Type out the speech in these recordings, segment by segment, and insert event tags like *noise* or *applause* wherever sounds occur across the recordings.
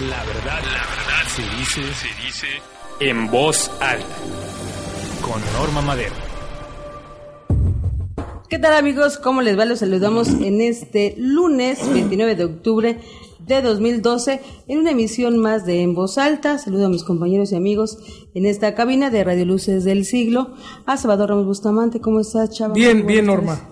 La verdad, la verdad se dice, se dice en voz alta. Con Norma Madero. ¿Qué tal amigos? ¿Cómo les va? Los saludamos en este lunes 29 de octubre de 2012 en una emisión más de En Voz Alta. Saludo a mis compañeros y amigos en esta cabina de Radio Luces del Siglo. A Salvador Ramos Bustamante, ¿cómo estás, chaval? Bien, bien, Norma.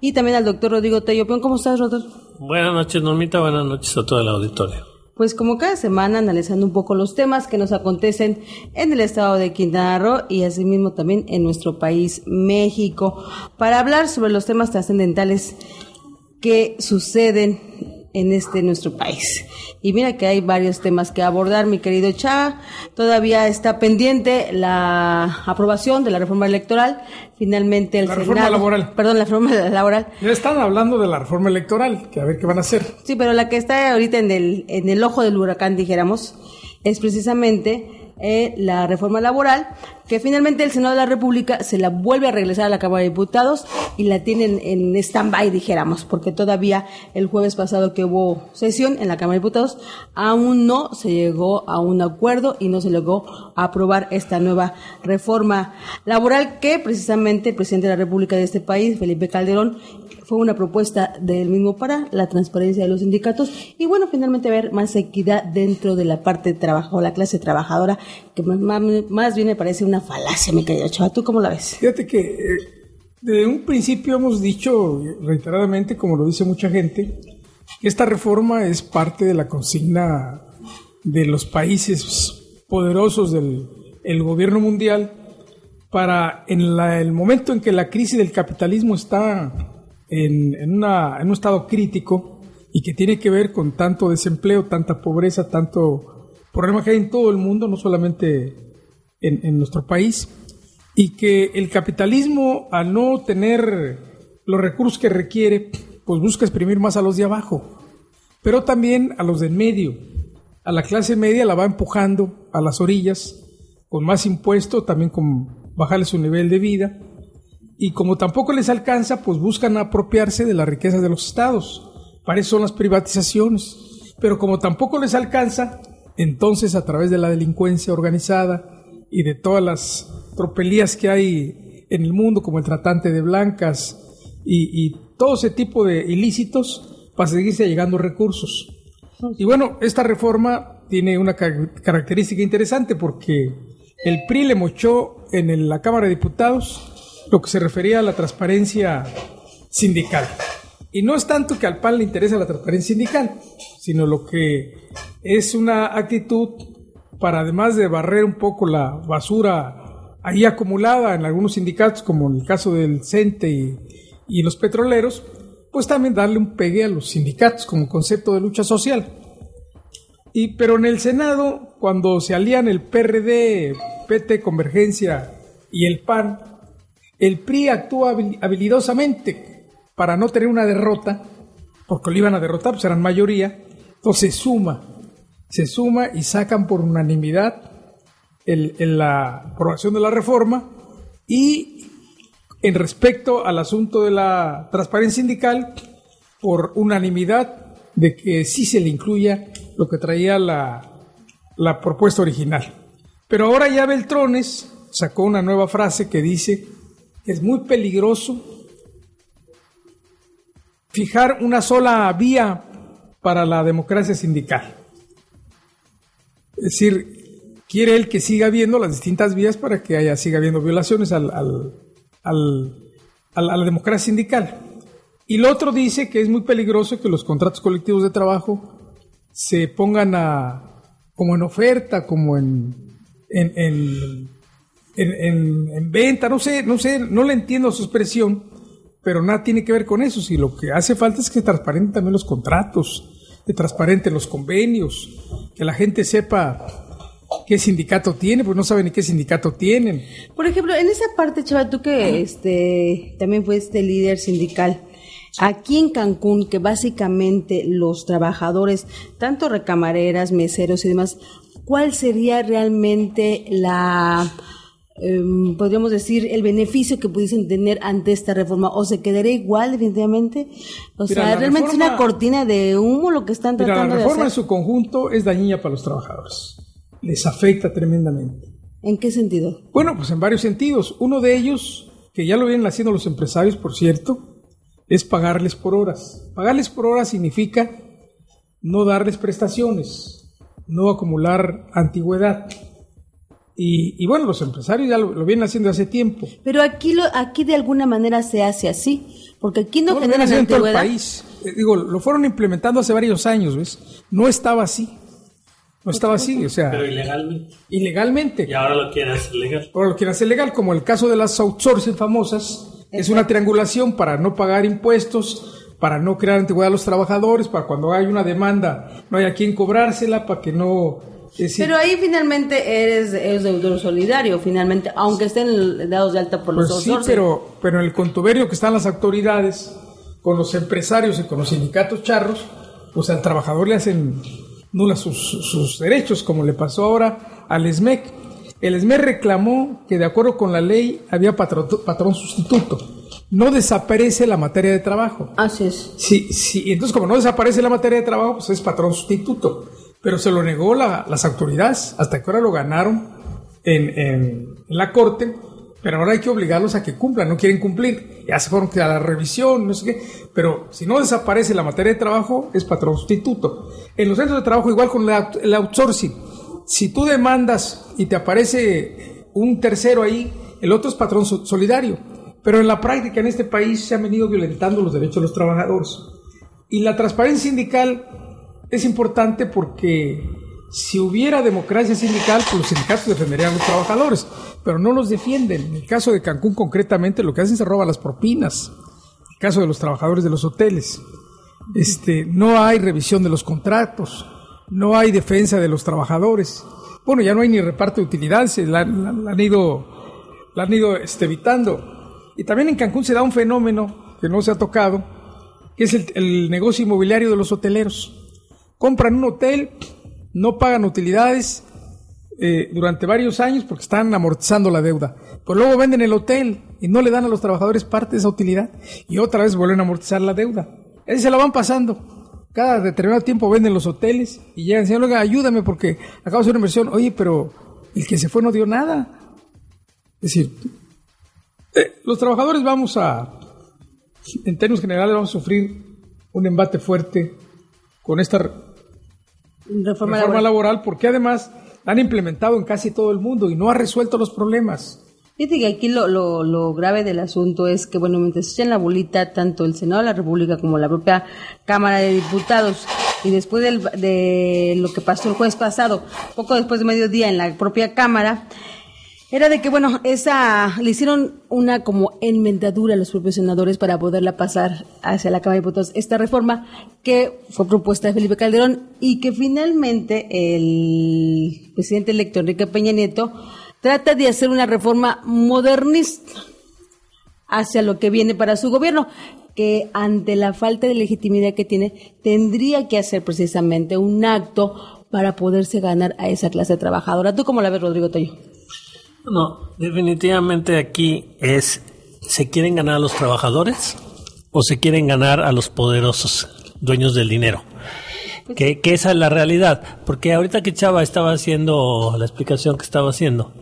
Y también al doctor Rodrigo Tello ¿Cómo estás, Rodrigo? Buenas noches, Normita. Buenas noches a todo el auditorio. Pues como cada semana analizando un poco los temas que nos acontecen en el estado de Quintana Roo y asimismo también en nuestro país México para hablar sobre los temas trascendentales que suceden en este nuestro país. Y mira que hay varios temas que abordar, mi querido Cha. Todavía está pendiente la aprobación de la reforma electoral. Finalmente el la reforma laboral. Perdón, la reforma *laughs* laboral. Ya están hablando de la reforma electoral, que a ver qué van a hacer. Sí, pero la que está ahorita en el, en el ojo del huracán, dijéramos, es precisamente eh, la reforma laboral, que finalmente el Senado de la República se la vuelve a regresar a la Cámara de Diputados y la tienen en stand-by, dijéramos, porque todavía el jueves pasado que hubo sesión en la Cámara de Diputados, aún no se llegó a un acuerdo y no se a aprobar esta nueva reforma laboral que precisamente el presidente de la República de este país, Felipe Calderón, fue una propuesta del mismo para la transparencia de los sindicatos y bueno, finalmente ver más equidad dentro de la parte de trabajo, la clase trabajadora, que más, bien me parece una falacia, mi querido Chava. ¿Tú cómo la ves? Fíjate que eh, de un principio hemos dicho reiteradamente, como lo dice mucha gente, que esta reforma es parte de la consigna de los países poderosos del gobierno mundial para en el momento en que la crisis del capitalismo está en, un estado crítico y que tiene que ver con tanto desempleo, tanta pobreza, tanto problema que hay en todo el mundo, no solamente en, nuestro país, y que el capitalismo, al no tener los recursos que requiere, pues busca exprimir más a los de abajo, pero también a los de en medio. A la clase media la va empujando a las orillas, con más impuestos, también con bajarle su nivel de vida, y como tampoco les alcanza, pues buscan apropiarse de la riqueza de los estados. Para eso son las privatizaciones. Pero como tampoco les alcanza, entonces a través de la delincuencia organizada y de todas las tropelías que hay en el mundo, como el tratante de blancas y, todo ese tipo de ilícitos, para seguirse llegando recursos. Y bueno, esta reforma tiene una característica interesante porque el PRI le mochó en la Cámara de Diputados lo que se refería a la transparencia sindical. Y no es tanto que al PAN le interesa la transparencia sindical, sino lo que es una actitud para además de barrer un poco la basura ahí acumulada en algunos sindicatos, como en el caso del CENTE y, y los petroleros, pues también darle un pegue a los sindicatos como concepto de lucha social. Y, pero en el Senado, cuando se alían el PRD, PT, Convergencia y el PAN, el PRI actúa habilidosamente para no tener una derrota, porque lo iban a derrotar, pues eran mayoría, entonces suma, se suma y sacan por unanimidad en la aprobación de la reforma y en respecto al asunto de la transparencia sindical, por unanimidad de que sí se le incluya lo que traía la, la propuesta original. Pero ahora ya Beltrones sacó una nueva frase que dice es muy peligroso fijar una sola vía para la democracia sindical. Es decir, quiere él que siga habiendo las distintas vías para que haya, siga habiendo violaciones al, a la democracia sindical. Y lo otro dice que es muy peligroso que los contratos colectivos de trabajo se pongan a, como en oferta, como en, en en, venta, no sé, no sé, no le entiendo su expresión, pero nada tiene que ver con eso. Si lo que hace falta es que transparenten también los contratos, que transparenten los convenios, que la gente sepa qué sindicato tiene, pues no saben ni qué sindicato tienen. Por ejemplo, en esa parte, Chava, tú que este, también fuiste líder sindical, aquí en Cancún, que básicamente los trabajadores, tanto recamareras, meseros y demás, ¿cuál sería realmente la em, podríamos decir, el beneficio que pudiesen tener ante esta reforma? ¿O se quedaría igual definitivamente? O Mira, sea, la realmente es una reforma- cortina de humo lo que están Mira, tratando la de reforma en su conjunto es dañina para los trabajadores. Les afecta tremendamente. ¿En qué sentido? Bueno, pues en varios sentidos. Uno de ellos, que ya lo vienen haciendo los empresarios, por cierto, es pagarles por horas. Pagarles por horas significa no darles prestaciones, no acumular antigüedad. Y, y bueno, los empresarios ya lo, lo vienen haciendo hace tiempo. Pero aquí, lo, aquí de alguna manera se hace así, porque aquí no lo vienen generan haciendo en todo el país. Eh, digo, lo fueron implementando hace varios años, ¿ves? No estaba así. No estaba así, o sea, Pero ilegalmente. ilegalmente. Y ahora lo quieren hacer legal. Ahora lo quieren hacer legal, como el caso de las outsourcing famosas, es una triangulación para no pagar impuestos, para no crear antigüedad a los trabajadores, para cuando hay una demanda no haya quien cobrársela, para que no... Pero ahí finalmente eres, eres deudor solidario, finalmente, aunque estén dados de alta por los pues sí, pero, pero en el contubernio que están las autoridades con los empresarios y con los sindicatos charros, pues al trabajador le hacen nulas sus, sus derechos, como le pasó ahora al ESMEC. El ESMEC reclamó que de acuerdo con la ley había patrón, patrón sustituto. No desaparece la materia de trabajo. Así es. Sí, sí, entonces como no desaparece la materia de trabajo, pues es patrón sustituto. Pero se lo negó la- las autoridades, hasta que ahora lo ganaron en, en- la corte, pero ahora hay que obligarlos a que cumplan, no quieren cumplir. Ya se fueron a la revisión, no sé qué, pero si no desaparece la materia de trabajo, es patrón sustituto. En los centros de trabajo, igual con out- el outsourcing, si tú demandas y te aparece un tercero ahí, el otro es patrón so- solidario. Pero en la práctica en este país se han venido violentando los derechos de los trabajadores. Y la transparencia sindical es importante porque si hubiera democracia sindical, pues los sindicatos defenderían a los trabajadores, pero no los defienden. En el caso de Cancún concretamente, lo que hacen es robar las propinas. En el caso de los trabajadores de los hoteles. Este, no hay revisión de los contratos, no hay defensa de los trabajadores. Bueno, ya no hay ni reparto de utilidades, la, la- han ido, la han ido este, evitando. Y también en Cancún se da un fenómeno que no se ha tocado, que es el negocio inmobiliario de los hoteleros. Compran un hotel, no pagan utilidades eh, durante varios años porque están amortizando la deuda. Pero luego venden el hotel y no le dan a los trabajadores parte de esa utilidad y otra vez vuelven a amortizar la deuda. Así se la van pasando. Cada determinado tiempo venden los hoteles y llegan, señor, oiga, ayúdame porque acabo de hacer una inversión. Oye, pero el que se fue no dio nada. Es decir, eh, los trabajadores vamos a, en términos generales, vamos a sufrir un embate fuerte con esta Reforma, reforma laboral. laboral porque además la han implementado en casi todo el mundo y no ha resuelto los problemas. Fíjate que aquí lo, lo, lo grave del asunto es que, bueno, mientras echan la bolita tanto el Senado de la República como la propia Cámara de Diputados, y después del- de lo que pasó el jueves pasado, poco después de mediodía en la propia Cámara, era de que, bueno, esa le hicieron una como enmendadura a los propios senadores para poderla pasar hacia la Cámara de Diputados. Esta reforma que fue propuesta de Felipe Calderón y que finalmente el presidente electo Enrique Peña Nieto trata de hacer una reforma modernista hacia lo que viene para su gobierno, que ante la falta de legitimidad que tiene, tendría que hacer precisamente un acto para poderse ganar a esa clase trabajadora. ¿Tú cómo la ves, Rodrigo Toyo? No, definitivamente aquí es, ¿se quieren ganar a los trabajadores o se quieren ganar a los poderosos dueños del dinero? Que, que esa es la realidad. Porque ahorita que Chava estaba haciendo la explicación que estaba haciendo,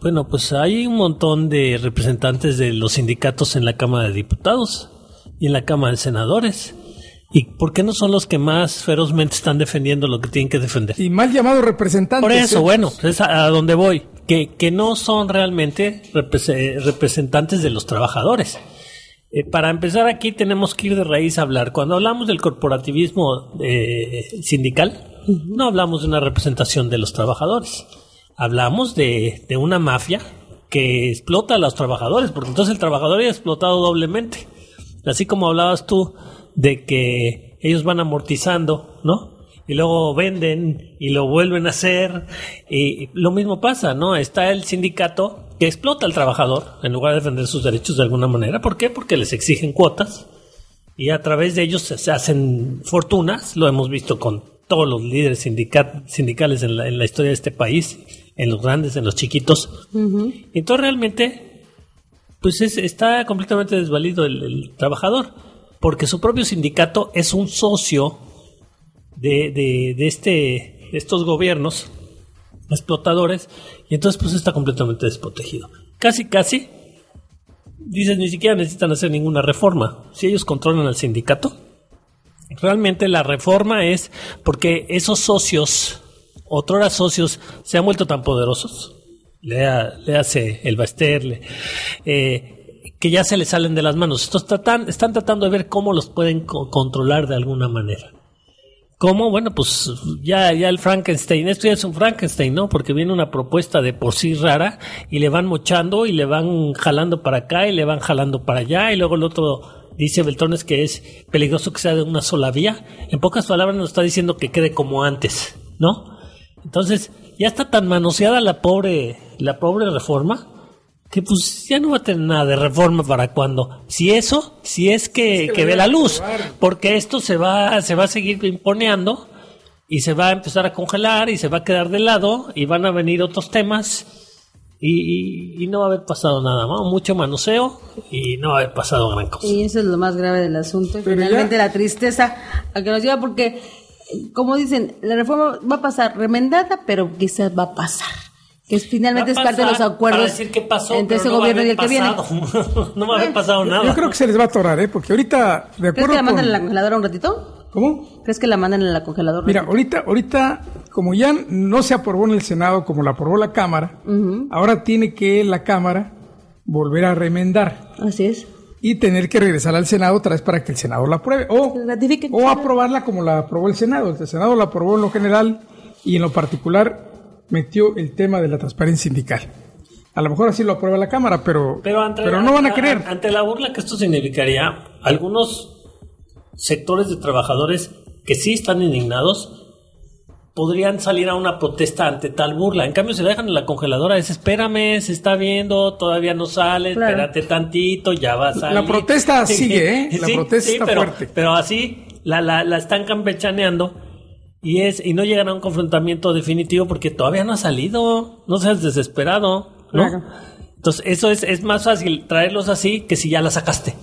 bueno, pues hay un montón de representantes de los sindicatos en la Cámara de Diputados y en la Cámara de Senadores. ¿Y por qué no son los que más ferozmente están defendiendo lo que tienen que defender? Y mal llamados representantes. Por eso, ¿eh? bueno, es a, a donde voy. Que, que no son realmente repres- representantes de los trabajadores. Eh, para empezar aquí tenemos que ir de raíz a hablar. Cuando hablamos del corporativismo eh, sindical, no hablamos de una representación de los trabajadores. Hablamos de, de una mafia que explota a los trabajadores, porque entonces el trabajador es explotado doblemente. Así como hablabas tú de que ellos van amortizando, ¿no? Y luego venden y lo vuelven a hacer. Y lo mismo pasa, ¿no? Está el sindicato que explota al trabajador en lugar de defender sus derechos de alguna manera. ¿Por qué? Porque les exigen cuotas y a través de ellos se hacen fortunas. Lo hemos visto con todos los líderes sindicales en la, en la historia de este país en los grandes, en los chiquitos. Entonces realmente, pues es, está completamente desvalido el, el, trabajador, porque su propio sindicato es un socio de, de, de este, de estos gobiernos explotadores, y entonces pues está completamente desprotegido. Casi, casi, dices, ni siquiera necesitan hacer ninguna reforma. Si ellos controlan al sindicato, realmente la reforma es porque esos socios, otros socios, se han vuelto tan poderosos. Le, hace el Baster, eh, que ya se les salen de las manos. Estos tratan, están tratando de ver cómo los pueden controlar de alguna manera. ¿Cómo? Bueno, pues ya, ya el Frankenstein, esto ya es un Frankenstein, ¿no? Porque viene una propuesta de por sí rara y le van mochando y le van jalando para acá y le van jalando para allá y luego el otro dice Beltrones que es peligroso que sea de una sola vía. En pocas palabras nos está diciendo que quede como antes, ¿no? Entonces, ya está tan manoseada la pobre, la pobre reforma que pues ya no va a tener nada de reforma para cuando. Si eso, si es que, que, ve la luz, porque esto se va, se va a seguir imponeando y se va a empezar a congelar y se va a quedar de lado y van a venir otros temas y, y, no va a haber pasado nada, ¿no? mucho manoseo y no va a haber pasado gran cosa. Y eso es lo más grave del asunto, finalmente la tristeza a que nos lleva porque, como dicen, la reforma va a pasar remendada, pero quizás va a pasar que finalmente es parte de los acuerdos decir qué pasó, entre ese gobierno y el que viene. *laughs* no va a haber pasado nada. Yo creo que se les va a atorar, ¿eh? Porque ahorita, de acuerdo ¿Crees que la mandan en la congeladora un ratito? ¿Cómo? ¿Crees que la mandan en la congeladora? Mira, ahorita, ahorita, como ya no se aprobó en el Senado como la aprobó la Cámara, ahora tiene que la Cámara volver a remendar. Así es. Y tener que regresar al Senado otra vez para que el Senado la apruebe. O, o aprobarla como la aprobó el Senado. El Senado la aprobó en lo general y en lo particular metió el tema de la transparencia sindical. A lo mejor así lo aprueba la Cámara, pero, pero, no van a querer. Ante la burla que esto significaría, algunos sectores de trabajadores que sí están indignados podrían salir a una protesta ante tal burla. En cambio, se dejan en la congeladora, es espérame, se está viendo, todavía no sale, espérate tantito, ya va a salir. La protesta sigue, ¿eh? *laughs* La protesta está pero, fuerte. Pero así la, la, la están campechaneando y es y no llegan a un confrontamiento definitivo porque todavía no ha salido, no seas desesperado, ¿no? Entonces, eso es, es más fácil traerlos así que si ya la sacaste.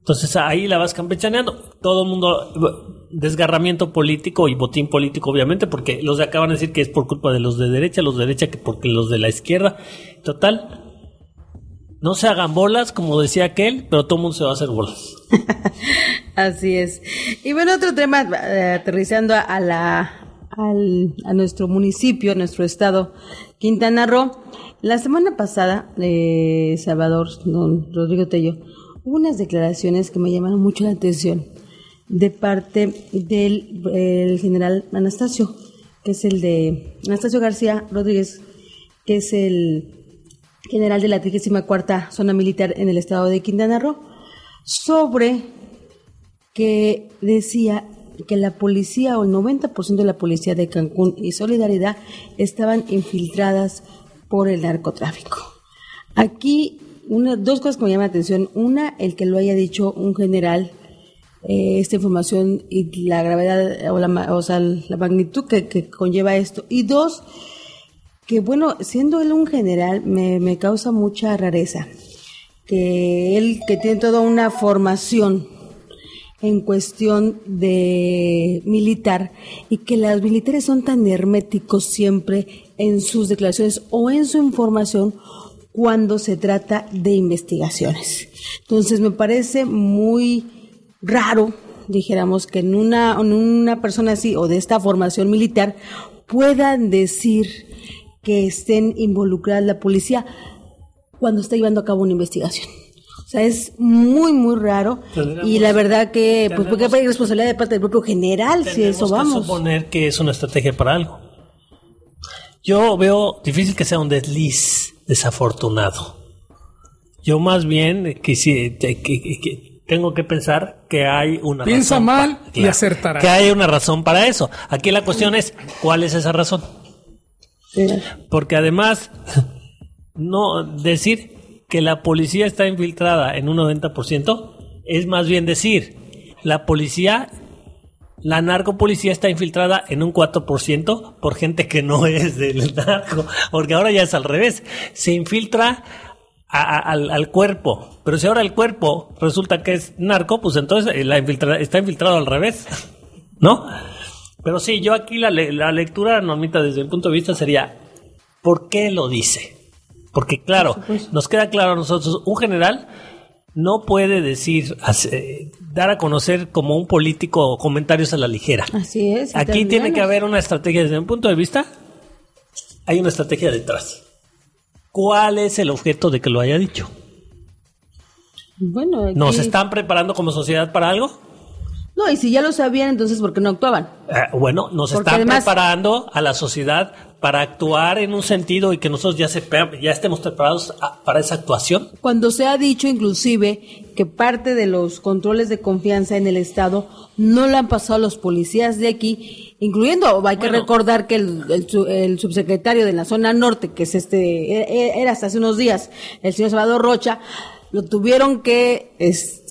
Entonces ahí la vas campechaneando. Todo el mundo, desgarramiento político y botín político, obviamente, porque los de acá van a decir que es por culpa de los de derecha, los de derecha que porque los de la izquierda. Total, no se hagan bolas, como decía aquel, pero todo el mundo se va a hacer bolas. *laughs* Así es. Y bueno, otro tema, eh, aterrizando a, la, a nuestro municipio, a nuestro estado, Quintana Roo. La semana pasada, eh, Salvador, don Rodrigo Tello, hubo unas declaraciones que me llamaron mucho la atención de parte del general Anastasio, que es el de Anastasio García Rodríguez, que es el general de la 34 Zona Militar en el estado de Quintana Roo, sobre que decía que la policía o el 90% de la policía de Cancún y Solidaridad estaban infiltradas por el narcotráfico. Aquí, una, dos cosas que me llaman la atención. Una, el que lo haya dicho un general, eh, esta información y la gravedad o la, o sea, la magnitud que, que conlleva esto. Y dos, que bueno, siendo él un general, me, me causa mucha rareza. Que él, que tiene toda una formación en cuestión de militar y que los militares son tan herméticos siempre en sus declaraciones o en su información cuando se trata de investigaciones. Entonces me parece muy raro, dijéramos, que en una, en una persona así o de esta formación militar puedan decir que estén involucradas la policía cuando está llevando a cabo una investigación. O sea, es muy, muy raro. Y la verdad que, pues, porque hay responsabilidad de parte del propio general si eso vamos. Que suponer que es una estrategia para algo. Yo veo difícil que sea un desliz desafortunado. Yo más bien que, que, tengo que pensar que hay una Piensa mal y acertará. Que hay una razón para eso. Aquí la cuestión es, ¿cuál es esa razón? Porque además, *laughs* no decir que la policía está infiltrada en un 90% es más bien decir, la policía la narcopolicía está infiltrada en un 4% por gente que no *laughs* es del narco, porque ahora ya es al revés, se infiltra al, al, cuerpo, pero si ahora el cuerpo resulta que es narco, pues entonces eh, la está infiltrado al revés, *laughs* ¿no? Pero sí, yo aquí la, la lectura, Normita, desde mi punto de vista sería, ¿por qué lo dice? Porque claro, nos queda claro a nosotros, un general no puede decir, dar a conocer como un político comentarios a la ligera. Así es. Aquí tiene que haber una estrategia desde mi punto de vista. Hay una estrategia detrás. ¿Cuál es el objeto de que lo haya dicho? Bueno, ¿nos están preparando como sociedad para algo? No, y si ya lo sabían, entonces ¿por qué no actuaban? Eh, bueno, nos están preparando a la sociedad para actuar en un sentido y que nosotros ya, se, ya estemos preparados para esa actuación? Cuando se ha dicho inclusive que parte de los controles de confianza en el Estado no le han pasado a los policías de aquí, incluyendo, hay que recordar que el, subsecretario de la zona norte, que es este, e, e, era hasta hace unos días, el señor Salvador Rocha, lo tuvieron que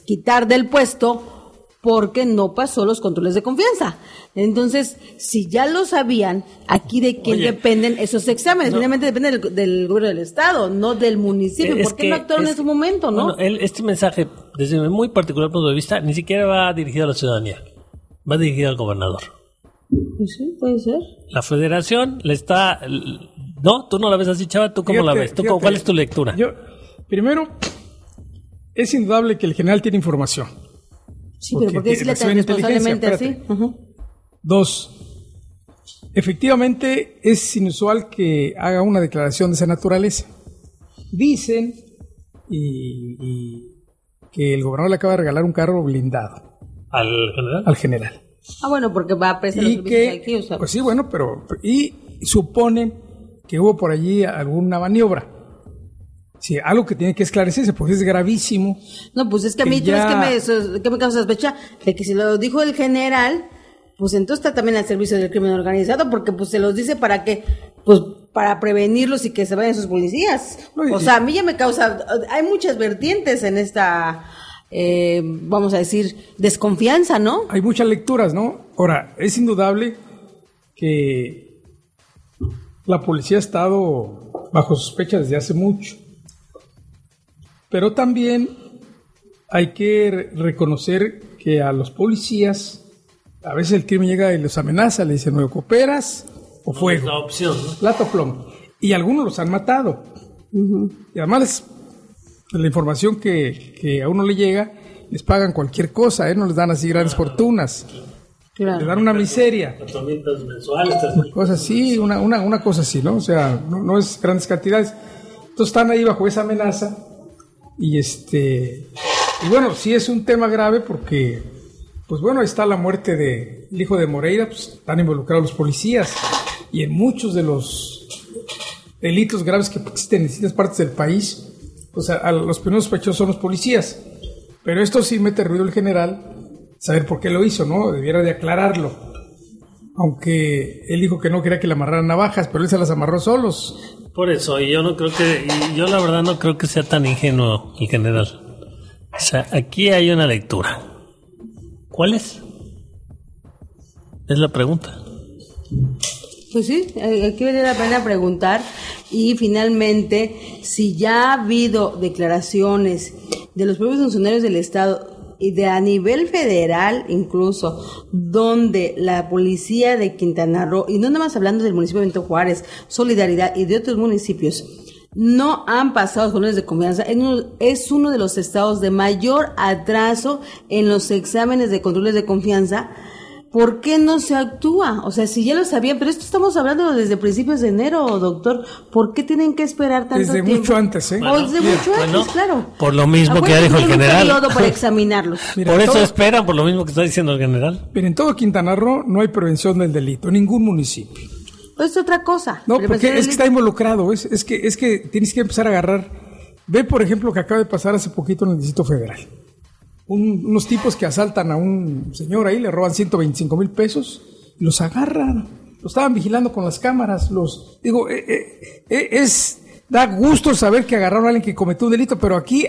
quitar del puesto porque no pasó los controles de confianza. Entonces, si ya lo sabían, aquí de quién dependen esos exámenes. Finalmente depende del, gobierno del Estado, no del municipio. ¿Por qué no actuaron en su momento, no? este mensaje, desde mi muy particular punto de vista, ni siquiera va dirigido a la ciudadanía. Va dirigido al gobernador. Pues sí, puede ser. La federación le está... ¿No? ¿Tú no la ves así, chava? ¿Tú cómo la ves? ¿Tú, ¿Cuál es tu lectura? Yo, primero, es indudable que el general tiene información Sí, pero ¿por qué decirle tan responsablemente así? Dos, efectivamente es inusual que haga una declaración de esa naturaleza. Dicen y, que el gobernador le acaba de regalar un carro blindado. ¿Al general? Al general. Ah, bueno, porque va a prestar los servicios aquí, Pues sí, bueno, pero... Y supone que hubo por allí alguna maniobra Sí, algo que tiene que esclarecerse, porque es gravísimo. No, pues es que a mí, tú es que me, que me causa sospecha de que si lo dijo el general, pues entonces está también al servicio del crimen organizado, porque pues se los dice para que, pues para prevenirlos y que se vayan sus policías. o sea, a mí ya me causa, hay muchas vertientes en esta, eh, vamos a decir, desconfianza, ¿no? Hay muchas lecturas, ¿no? Ahora, es indudable que la policía ha estado bajo sospecha desde hace mucho. Pero también hay que reconocer que a los policías a veces el crimen llega y los amenaza, le dicen, ¿no cooperas o fuego? la opción. Plato plomo. Y algunos los han matado. Y además, la información que, a uno le llega, les pagan cualquier cosa, ¿eh? no les dan así grandes fortunas. Les dan una miseria. mensuales. Cosa así, una, una, una, cosa así, ¿no? O sea, no, no es grandes cantidades. Entonces están ahí bajo esa amenaza y este, y bueno, sí es un tema grave porque, pues bueno, está la muerte del hijo de Moreira, pues están involucrados los policías y en muchos de los delitos graves que existen en distintas partes del país, pues a, los primeros sospechosos son los policías. Pero esto sí mete ruido el general, saber por qué lo hizo, ¿no? Debiera de aclararlo. Aunque él dijo que no quería que le amarraran navajas, pero él se las amarró solos. Por eso, y yo no creo que, yo la verdad no creo que sea tan ingenuo el general. O sea, aquí hay una lectura. ¿Cuál es? Es la pregunta. Pues sí, aquí vale la pena preguntar y finalmente, si ya ha habido declaraciones de los propios funcionarios del Estado y de a nivel federal incluso, donde la policía de Quintana Roo, y no nada más hablando del municipio de Benito Juárez, Solidaridad y de otros municipios, no han pasado los de confianza. Es uno de los estados de mayor atraso en los exámenes de controles de confianza ¿por qué no se actúa? O sea, si ya lo sabían, pero esto estamos hablando desde principios de enero, doctor. ¿Por qué tienen que esperar tanto desde tiempo? Desde mucho antes, ¿eh? o desde mucho antes, claro. Por lo mismo que ya dijo el general. Periodo para *laughs* examinarlos. por eso esperan, por lo mismo que está diciendo el general. Pero en todo Quintana Roo no hay prevención del delito, en ningún municipio. Pues es otra cosa. No, porque es que está involucrado, es, es, que, es que tienes que empezar a agarrar. Ve, por ejemplo, que acaba de pasar hace poquito en el Distrito Federal unos tipos que asaltan a un señor ahí, le roban 125 mil pesos, y los agarran, los estaban vigilando con las cámaras, los digo, eh, eh, eh, es da gusto saber que agarraron a alguien que cometió un delito, pero aquí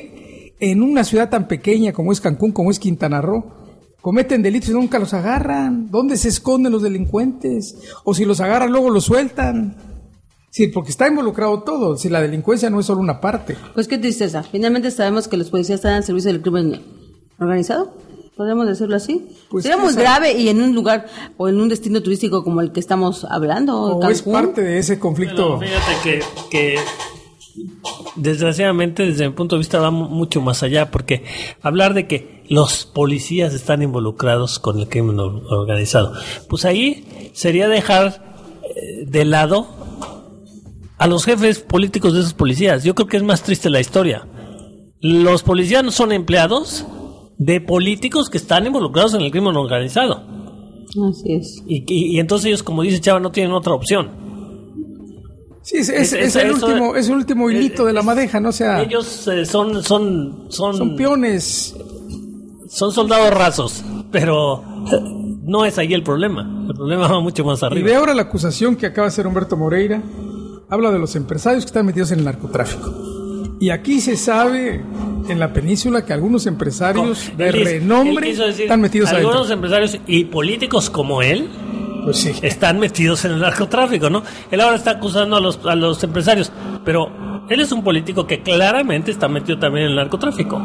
en una ciudad tan pequeña como es Cancún, como es Quintana Roo, cometen delitos y nunca los agarran. ¿Dónde se esconden los delincuentes? O si los agarran, luego los sueltan. Sí, porque está involucrado todo. Si la delincuencia no es solo una parte. Pues qué tristeza. Finalmente sabemos que los policías están al servicio del crimen organizado. Podemos decirlo así. Pues Sería muy grave y en un lugar o en un destino turístico como el que estamos hablando, O es parte de ese conflicto. Bueno, fíjate que, que desgraciadamente desde mi punto de vista va mu- mucho más allá porque hablar de que los policías están involucrados con el crimen or- organizado, pues ahí sería dejar eh, de lado a los jefes políticos de esos policías. Yo creo que es más triste la historia. Los policías no son empleados de políticos que están involucrados en el crimen organizado. Así es. Y, y- y entonces ellos, como dice Chava, no tienen otra opción. Sí, es, es- Es- es es- el, eso- último, es el último hilito de la madeja, ¿no? O sea, Ellos eh, son, son, son, son peones. son soldados rasos, pero no es ahí el problema. El problema va mucho más Y arriba. ve ahora la acusación que acaba de hacer Humberto Moreira. Habla de los empresarios que están metidos en el narcotráfico. Y aquí se sabe en la península que algunos empresarios de renombre decir, están metidos Algunos adentro. empresarios y políticos como él Pues sí. están metidos en el narcotráfico, ¿no? Él ahora está acusando a los, a los empresarios, pero él es un político que claramente está metido también en el narcotráfico.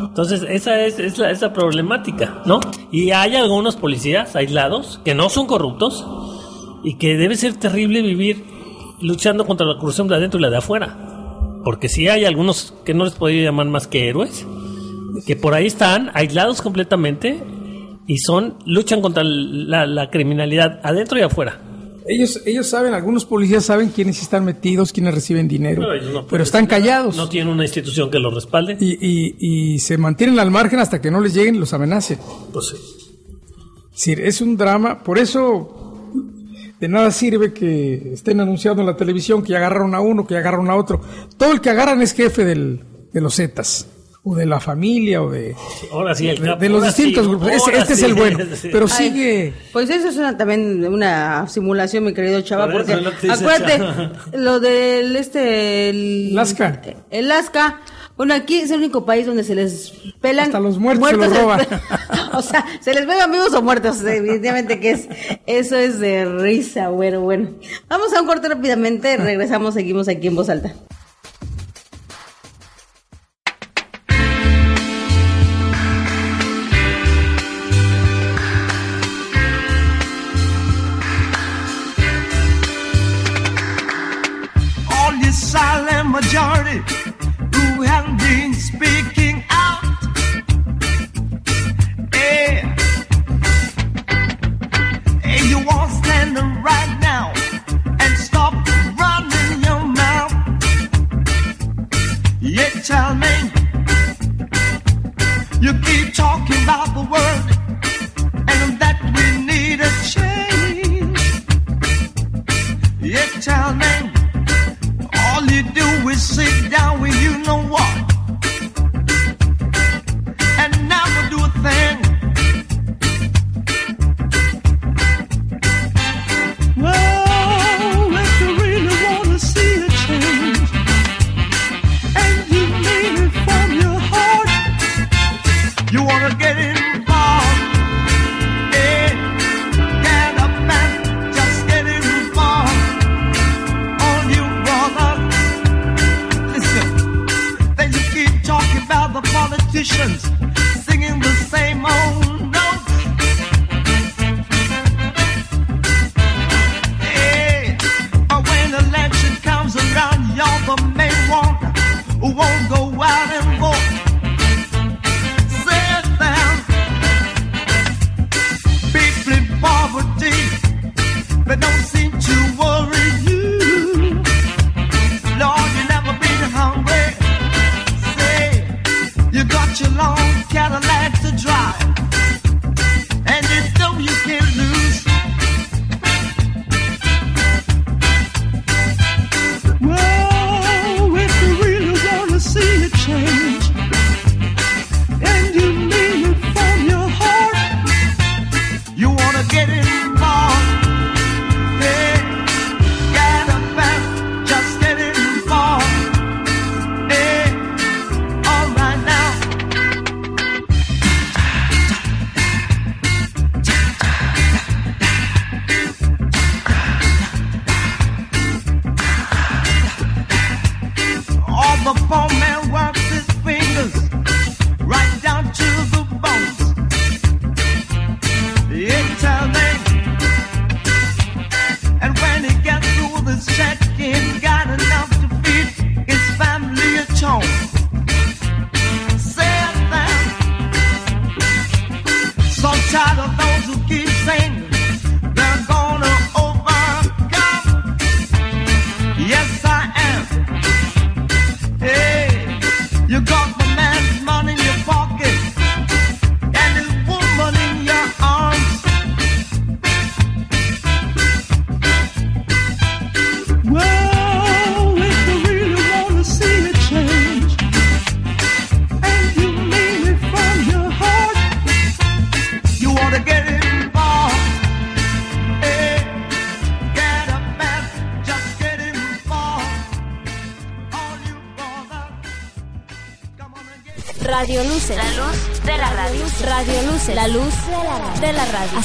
Entonces, esa es, es la, esa problemática, ¿no? Y hay algunos policías aislados que no son corruptos y que debe ser terrible vivir luchando contra la corrupción de adentro y la de afuera. Porque sí hay algunos que no les podría llamar más que héroes, que por ahí están aislados completamente y son luchan contra la, la criminalidad adentro y afuera. Ellos, ellos saben, algunos policías saben quiénes están metidos, quiénes reciben dinero, Pero no están callados. No tienen una institución que los respalde. y, y- y se mantienen al margen hasta que no les lleguen y los amenacen. Pues sí. Es decir, es un drama, por eso de nada sirve que estén anunciando en la televisión que ya agarraron a uno, que ya agarraron a otro. Todo el que agarran es jefe del- de los Zetas, o de la familia, o de, Ahora sí, el de, los ahora distintos sí, grupos. Ahora este es sí. el bueno, *laughs* pero Ay, sigue... Pues eso es una- también una simulación, mi querido Chava, Por porque lo acuérdate, Chava. lo del este el Lasca. El Lasca. Bueno, aquí es el único país donde se les pelan Hasta los muertos se los roban. *laughs* o sea, se les pegan vivos o muertos, evidentemente que es eso es de risa, bueno, bueno. Vamos a un corte rápidamente, regresamos, seguimos aquí en voz alta. Talking about the world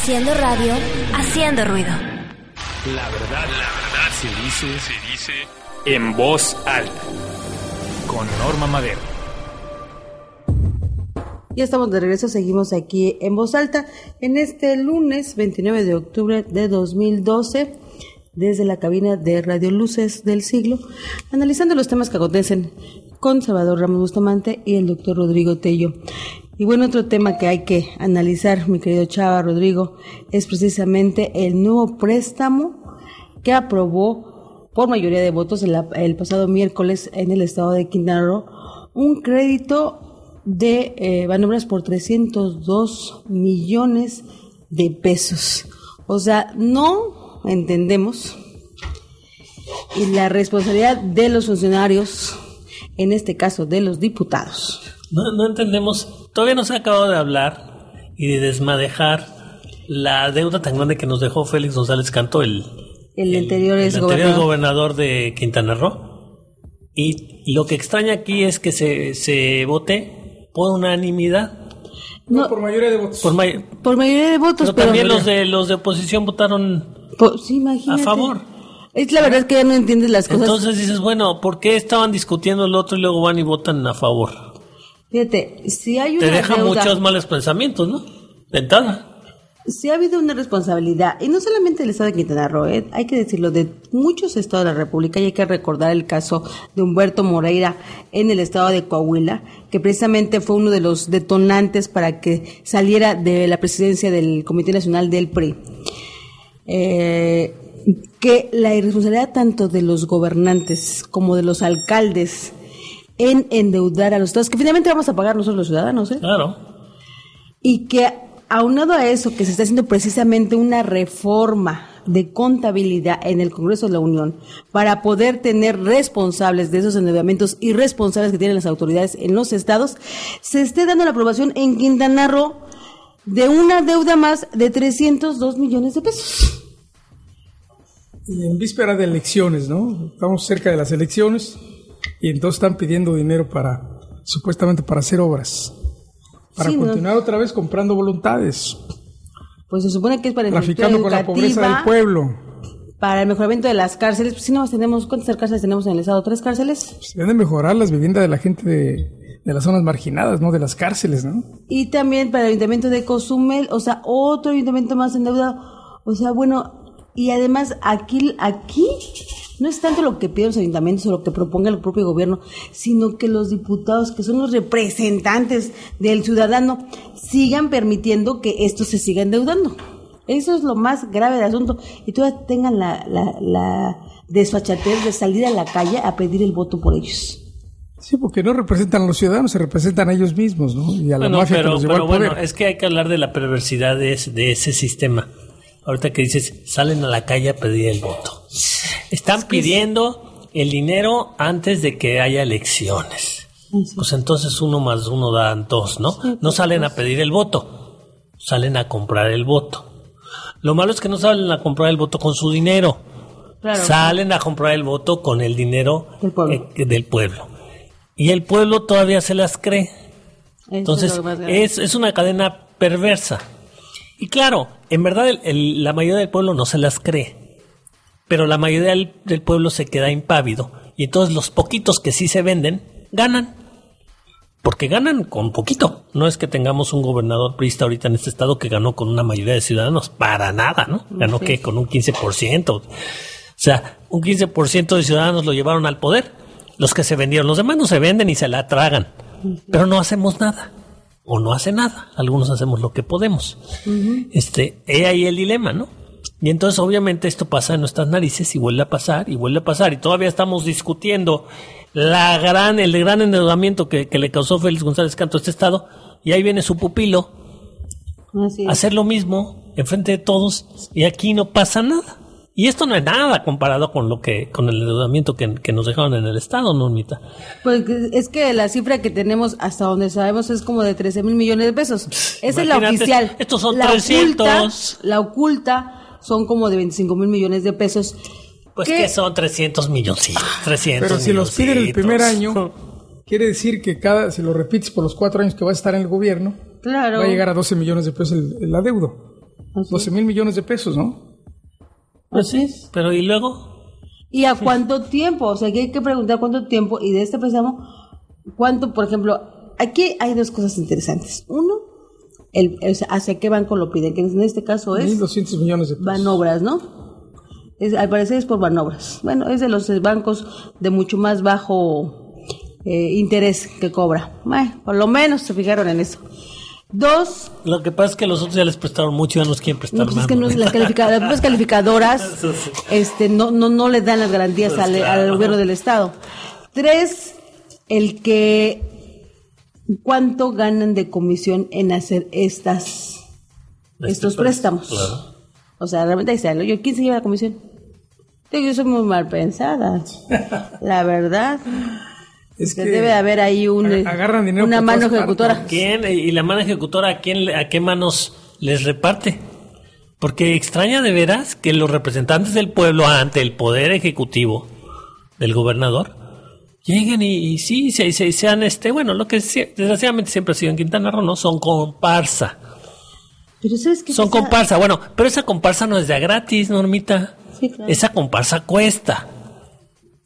Haciendo radio, haciendo ruido. La verdad, la verdad se dice, se dice en voz alta. Con Norma Madero. Ya estamos de regreso, seguimos aquí en voz alta en este lunes 29 de octubre de 2012 desde la cabina de Radio Luces del Siglo, analizando los temas que acontecen con Salvador Ramos Bustamante y el doctor Rodrigo Tello. Y bueno, otro tema que hay que analizar, mi querido Chava Rodrigo, es precisamente el nuevo préstamo que aprobó por mayoría de votos el, pasado miércoles en el estado de Quintana un crédito de eh, Banobras por 302 millones de pesos. O sea, no entendemos y la responsabilidad de los funcionarios, en este caso de los diputados. No entendemos, todavía no se ha acabado de hablar y de desmadejar la deuda tan grande que nos dejó Félix González Canto, el, El anterior es el anterior gobernador. gobernador de Quintana Roo. Y lo que extraña aquí es que se, se vote por unanimidad. No, No, por mayoría de votos. Por may- por mayoría de votos, pero pero, también los de los de oposición votaron por- sí, imagínate. a favor. Es la verdad que ya no entiendes las cosas. Entonces dices, bueno, ¿por qué estaban discutiendo el otro y luego van y votan a favor? Fíjate, si hay una Te deja deuda- muchos malos pensamientos, ¿no? De entrada. Sí ha habido una responsabilidad, y no solamente del estado de Quintana Roo, ¿eh? hay que decirlo, de muchos estados de la República, y hay que recordar el caso de Humberto Moreira en el estado de Coahuila, que precisamente fue uno de los detonantes para que saliera de la presidencia del Comité Nacional del PRI. Eh, que la irresponsabilidad tanto de los gobernantes como de los alcaldes en endeudar a los estados, que finalmente vamos a pagar nosotros los ciudadanos, ¿eh? Claro. y que aunado a eso que se está haciendo precisamente una reforma de contabilidad en el Congreso de la Unión para poder tener responsables de esos endeudamientos y responsables que tienen las autoridades en los estados, se esté dando la aprobación en Quintana Roo de una deuda más de 302 millones de pesos. En víspera de elecciones, ¿no? Estamos cerca de las elecciones y entonces están pidiendo dinero para, supuestamente para hacer obras. Para Sí, ¿no? continuar otra vez comprando voluntades, Pues se supone que es para la traficando con la pobreza del pueblo. para el mejoramiento de las cárceles. Pues si no tenemos, ¿cuántas cárceles tenemos en el estado? ¿Tres cárceles? Se deben de mejorar las viviendas de la gente de, de las zonas marginadas, ¿no? De las cárceles, ¿no? Y también para el ayuntamiento de Cozumel, o sea, otro ayuntamiento más endeudado. O sea, bueno, y además aquí, aquí no es tanto lo que piden los ayuntamientos o lo que proponga el propio gobierno, sino que los diputados, que son los representantes del ciudadano, sigan permitiendo que esto se siga endeudando. Eso es lo más grave del asunto. Y todavía tengan la, la, la desfachatez de salir a la calle a pedir el voto por ellos. Sí, porque no representan a los ciudadanos, se representan a ellos mismos, ¿no? Y a la Bueno, mafia que pero, los llevó pero al poder. bueno, es que hay que hablar de la perversidad de ese, de ese sistema. Ahorita que dices, salen a la calle a pedir el voto. Están pidiendo el dinero antes de que haya elecciones. Pues entonces uno más uno dan dos, ¿no? No salen a pedir el voto, salen a comprar el voto. Lo malo es que no salen a comprar el voto con su dinero. Claro. Salen a comprar el voto con el dinero Del pueblo. eh, del pueblo. Y el pueblo todavía se las cree. Entonces, es, es una cadena perversa. Y claro, en verdad el- el- la mayoría del pueblo no se las cree, pero la mayoría del, del pueblo se queda impávido. Y entonces los poquitos que sí se venden, ganan. Porque ganan con poquito. No es que tengamos un gobernador priista ahorita en este estado que ganó con una mayoría de ciudadanos. Para nada, ¿no? Ganó Sí. que con un 15%. O sea, Un 15% de ciudadanos lo llevaron al poder. Los que se vendieron, los demás no se venden y se la tragan. Pero no hacemos nada. O no hace nada. Algunos hacemos lo que podemos. Este, he ahí el dilema, ¿no? Y entonces obviamente esto pasa en nuestras narices y vuelve a pasar y vuelve a pasar. Y todavía estamos discutiendo la gran, el gran endeudamiento que, que le causó Félix González Canto a este estado. Y ahí viene su pupilo Así es. hacer lo mismo enfrente de todos y aquí no pasa nada. Y esto no es nada comparado con lo que, con el endeudamiento que, que nos dejaron en el estado, Normita. Pues es que la cifra que tenemos hasta donde sabemos es como de 13 mil millones de pesos. Esa es la oficial. estos son la 300. Oculta, la oculta son como de 25 mil millones de pesos. Pues ¿Qué? que son 300 milloncitos, 300 Pero si los piden el primer año, *laughs* quiere decir que cada, si lo repites por los cuatro años que va a estar en el gobierno, Claro. va a llegar a 12 millones de pesos el, el adeudo. Así 12 mil millones de pesos, ¿no? Pues sí, pero ¿y luego? ¿Y a cuánto tiempo? O sea, que hay que preguntar cuánto tiempo y de este préstamo, cuánto, por ejemplo, aquí hay dos cosas interesantes. Uno, el, o sea, hacia qué banco lo piden, que en este caso es 1.200 millones de pesos. Banobras, ¿no? Es, al parecer es por Banobras. Bueno, es de los eh, bancos de mucho más bajo eh, interés que cobra. Bueno, por lo menos se fijaron en eso. Dos, Lo que pasa es que los otros ya les prestaron mucho ya nos quieren prestar no, pues es más, que no, ¿no? las, califica- las propias calificadoras *laughs* este, no, no, no le dan las garantías Pues al, claro. al gobierno del Estado. Tres, el que cuánto ganan de comisión en hacer estas Este estos préstamos. claro. O sea, realmente. ¿no? Yo, ¿Quién se lleva la comisión? Yo soy muy mal pensada. *laughs* La verdad. Es que debe haber ahí un, ag- agarran dinero una mano ejecutora. ¿Quién? ¿Y la mano ejecutora a quién, le- a qué manos les reparte? Porque extraña de veras que los representantes del pueblo ante el poder ejecutivo del gobernador lleguen y, y sí, se, se- sean este, bueno, lo que desgraciadamente siempre ha sido en Quintana Roo, ¿no? Son comparsa. Pero ¿sabes qué Son pasa? comparsa. Bueno, pero esa comparsa no es de a gratis, Normita. Sí, claro. Esa comparsa cuesta.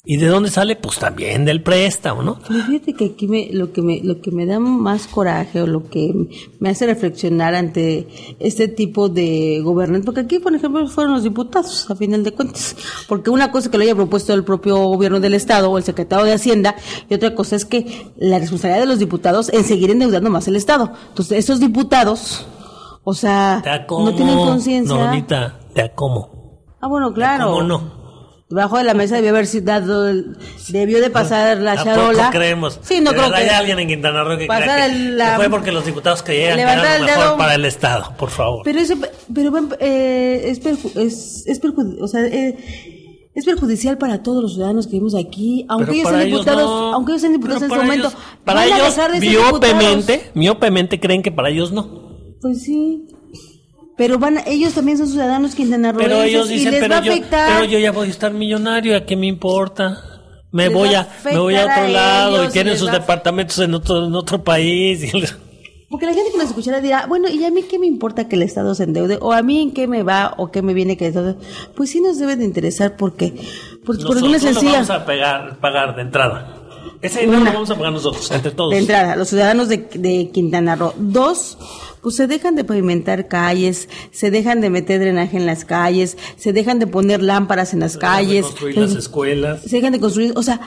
¿Y de dónde sale? Pues también del préstamo, ¿no? Pero fíjate que aquí me, lo que me lo que me da más coraje o lo que me hace reflexionar ante este tipo de gobernantes, porque aquí, por ejemplo, fueron los diputados, a final de cuentas, porque una cosa es que lo haya propuesto el propio gobierno del Estado o el secretario de Hacienda, y otra cosa es que la responsabilidad de los diputados en seguir endeudando más el Estado. Entonces, esos diputados, o sea, no tienen conciencia. Normita, te acomo. Ah, bueno, claro. ¿Cómo no? Debajo de la mesa debió haber sido dado, el- debió de pasar la ¿A poco charola. creemos? Sí, no ¿De creo verdad que hay alguien en Quintana Roo que pasar crea que, el- la- que fue porque los diputados creían que era lo mejor para el Estado, por favor. Pero eso, pero eh, es, perju- es, es, perju- o sea, eh, es perjudicial para todos los ciudadanos que vivimos aquí, aunque Pero ellos sean diputados, no. aunque ellos sean diputados en este para momento, ellos- para ellos, miopemente, miopemente creen que para ellos no. Pues sí. Pero van, a- ellos también son ciudadanos quintanarroenses Pero ellos y dicen, les va pero a yo, afectar. pero yo ya voy a estar millonario, ¿a qué me importa? Me Les voy va a, a me voy a otro a lado y ellos y tienen les sus va a- departamentos en otro, en otro país. y les- Porque la gente que nos escuchara dirá, bueno, ¿y a mí qué me importa que el Estado se endeude? ¿O a mí en qué me va o qué me viene que el Estado... Pues sí nos debe de interesar porque, porque por Nosotros una lo sencilla... vamos a pegar, pagar de entrada. Ese dinero Una. lo vamos a pagar nosotros, entre todos. De entrada, los ciudadanos de, de Quintana Roo. Dos, pues se dejan de pavimentar calles, se dejan de meter drenaje en las calles, se dejan de poner lámparas en las calles, Construir las escuelas. se dejan de construir, o sea,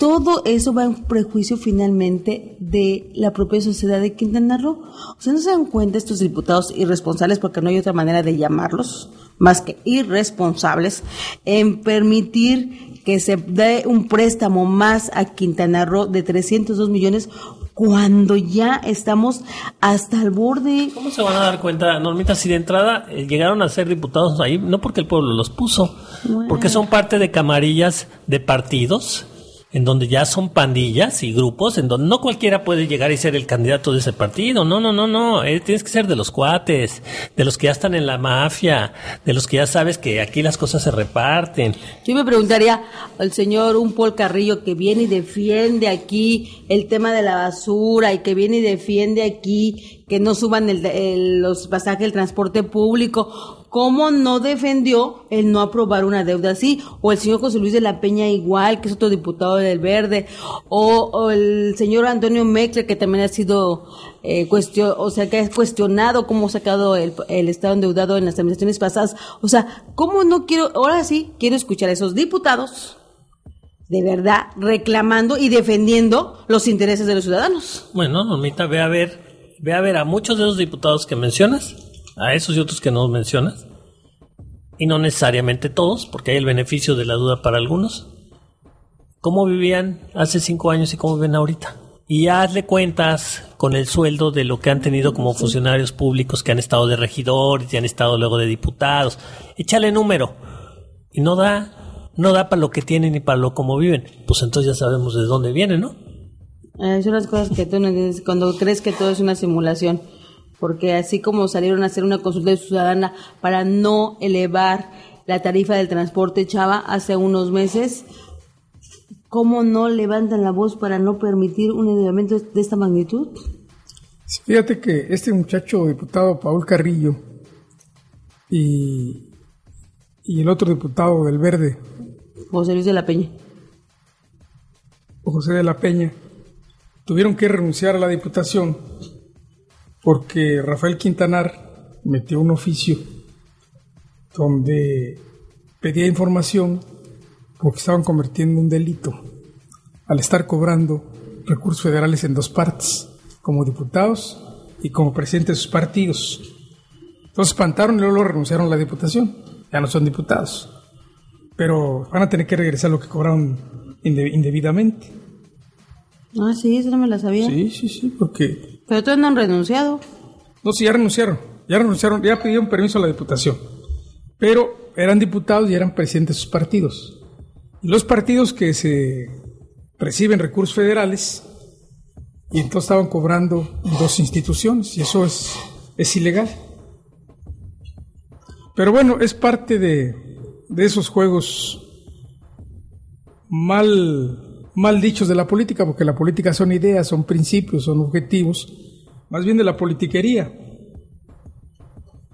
todo eso va en prejuicio finalmente de la propia sociedad de Quintana Roo. Sea, no se dan cuenta estos diputados irresponsables, porque no hay otra manera de llamarlos, más que irresponsables, en permitir que se dé un préstamo más a Quintana Roo de 302 millones cuando ya estamos hasta el borde. ¿Cómo se van a dar cuenta, Normita, si de entrada eh, llegaron a ser diputados ahí, no porque el pueblo los puso, porque son parte de camarillas de partidos, en donde ya son pandillas y grupos, en donde no cualquiera puede llegar y ser el candidato de ese partido, no, no, no, no, eh, tienes que ser de los cuates, de los que ya están en la mafia, de los que ya sabes que aquí las cosas se reparten. Yo me preguntaría al señor un Paul Carrillo que viene y defiende aquí el tema de la basura y que viene y defiende aquí que no suban el, los pasajes del transporte público. ¿Cómo no defendió el no aprobar una deuda así? O el señor José Luis de la Peña igual, que es otro diputado del Verde, o, el señor Antonio Meckler, que también ha sido eh, o sea, que ha cuestionado cómo ha sacado el, el Estado endeudado en las administraciones pasadas. O sea, ¿cómo no quiero, ahora sí, quiero escuchar a esos diputados de verdad reclamando y defendiendo los intereses de los ciudadanos? Bueno, Normita, ve a ver, ve a ver a muchos de los diputados que mencionas, a esos y otros que no mencionas, y no necesariamente todos, porque hay el beneficio de la duda para algunos. ¿Cómo vivían hace cinco años y cómo viven ahorita? Y hazle cuentas con el sueldo de lo que han tenido como funcionarios públicos que han estado de regidores y han estado luego de diputados. Échale número. Y no da, no da para lo que tienen ni para lo como viven. Pues entonces ya sabemos de dónde vienen, ¿no? Eh, son las cosas que tú no entiendes cuando crees que todo es una simulación. Porque así como salieron a hacer una consulta ciudadana para no elevar la tarifa del transporte Chava hace unos meses, ¿cómo no levantan la voz para no permitir un endeudamiento de esta magnitud? Fíjate que este muchacho diputado Paul Carrillo y, y el otro diputado del Verde, José Luis de la Peña. José de la Peña, tuvieron que renunciar a la diputación porque Rafael Quintanar metió un oficio donde pedía información porque estaban convirtiendo un delito al estar cobrando recursos federales en dos partes, como diputados y como presidentes de sus partidos. Entonces espantaron y luego renunciaron a la diputación. Ya no son diputados. Pero van a tener que regresar lo que cobraron inde- indebidamente. Ah, sí, eso no me la sabía. Sí, sí, sí, porque... Pero todos no han renunciado. No, sí, ya renunciaron. Ya renunciaron, ya pidieron permiso a la diputación. Pero eran diputados y eran presidentes de sus partidos. Y los partidos que se reciben recursos federales y entonces estaban cobrando dos instituciones y eso es, es ilegal. Pero bueno, es parte de, de esos juegos mal, mal dichos de la política, porque la política son ideas, son principios, son objetivos, más bien de la politiquería.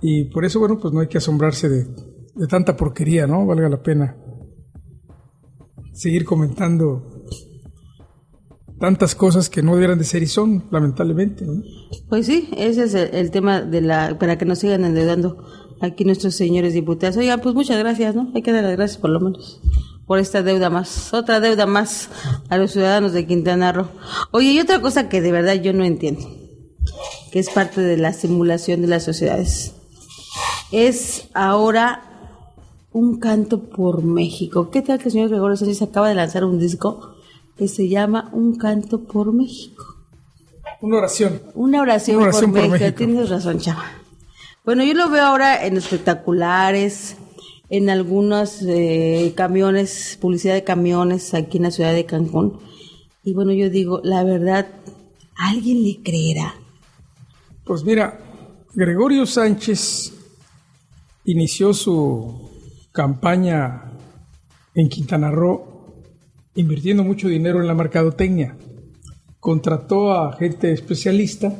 Y por eso, bueno, pues no hay que asombrarse de, tanta porquería, ¿no? Valga la pena seguir comentando tantas cosas que no debieran de ser y son, lamentablemente. ¿no? Pues sí, ese es el, el tema de la para que nos sigan endeudando aquí nuestros señores diputados. Oiga, pues muchas gracias, ¿no? Hay que dar las gracias por lo menos por esta deuda más, otra deuda más a los ciudadanos de Quintana Roo. Oye, y otra cosa que de verdad yo no entiendo, que es parte de la simulación de las sociedades, es ahora un canto por México. ¿Qué tal que el señor Gregorio Sánchez acaba de lanzar un disco que se llama Un canto por México? Una oración. Una oración, Una oración por, por México. México. Tienes razón, chava. Bueno, yo lo veo ahora en espectaculares, en algunos eh, camiones, publicidad de camiones aquí en la ciudad de Cancún. Y bueno, yo digo, la verdad, ¿alguien le creerá? Pues mira, Gregorio Sánchez inició su campaña en Quintana Roo invirtiendo mucho dinero en la mercadotecnia. Contrató a gente especialista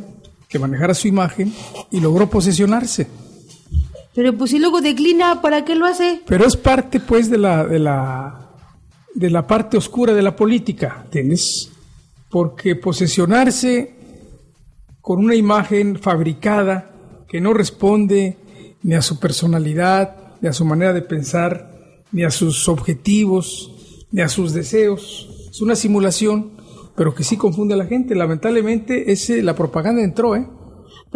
que manejara su imagen y logró posesionarse. Pero pues si luego declina, ¿para qué lo hace? Pero es parte, pues, de la, de la, de la parte oscura de la política, ¿entiendes? Porque posesionarse con una imagen fabricada que no responde ni a su personalidad, ni a su manera de pensar, ni a sus objetivos, ni a sus deseos. Es una simulación, pero que sí confunde a la gente. Lamentablemente, ese, la propaganda entró, ¿eh?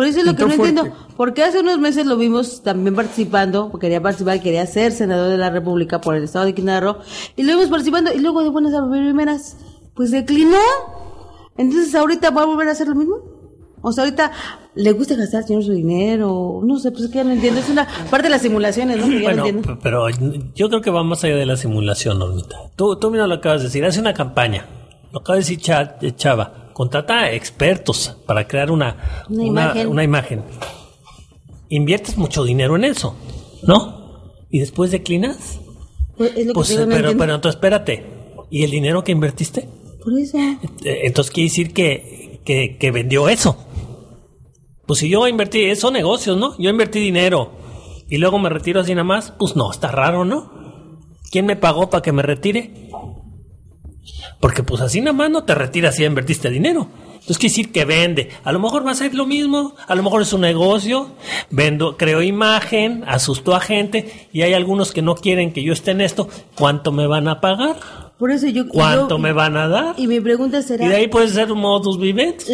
Por eso es lo que no fuerte. entiendo. Porque hace unos meses lo vimos también participando, quería participar, quería ser senador de la República por el estado de Quintana Roo, y lo vimos participando, y luego de buenas a primeras, pues declinó. Entonces ahorita va a volver a hacer lo mismo. O sea, ahorita le gusta gastar al señor su dinero, no sé, pues es que ya no entiendo. Es una parte de las simulaciones, ¿no? Que ya Bueno, no entiendo. p- pero yo creo que va más allá de la simulación, Normita. Tú, tú mismo lo acabas de decir, hace una campaña. Lo acaba de decir eh, Chava. Contrata expertos para crear una, Una una, imagen. una imagen. Inviertes mucho dinero en eso, ¿no? Y después declinas. Pues es lo que Pues, pero, pero entonces espérate. ¿Y el dinero que invertiste? Por eso. Eh, Entonces quiere decir que, que, que vendió eso. Pues si yo invertí, son negocios, ¿no? Yo invertí dinero y luego me retiro así nada más, pues no, está raro, ¿no? ¿Quién me pagó para que me retire? Porque pues así nada más no te retiras si ya invertiste dinero. Entonces quiere decir que vende. A lo mejor va a ser lo mismo, a lo mejor es un negocio, vendo, creo imagen, asusto a gente y hay algunos que no quieren que yo esté en esto. ¿Cuánto me van a pagar? Por eso yo... ¿Cuánto yo- me van a dar? Y mi pregunta será... Y de ahí puede ser un modus vivendi.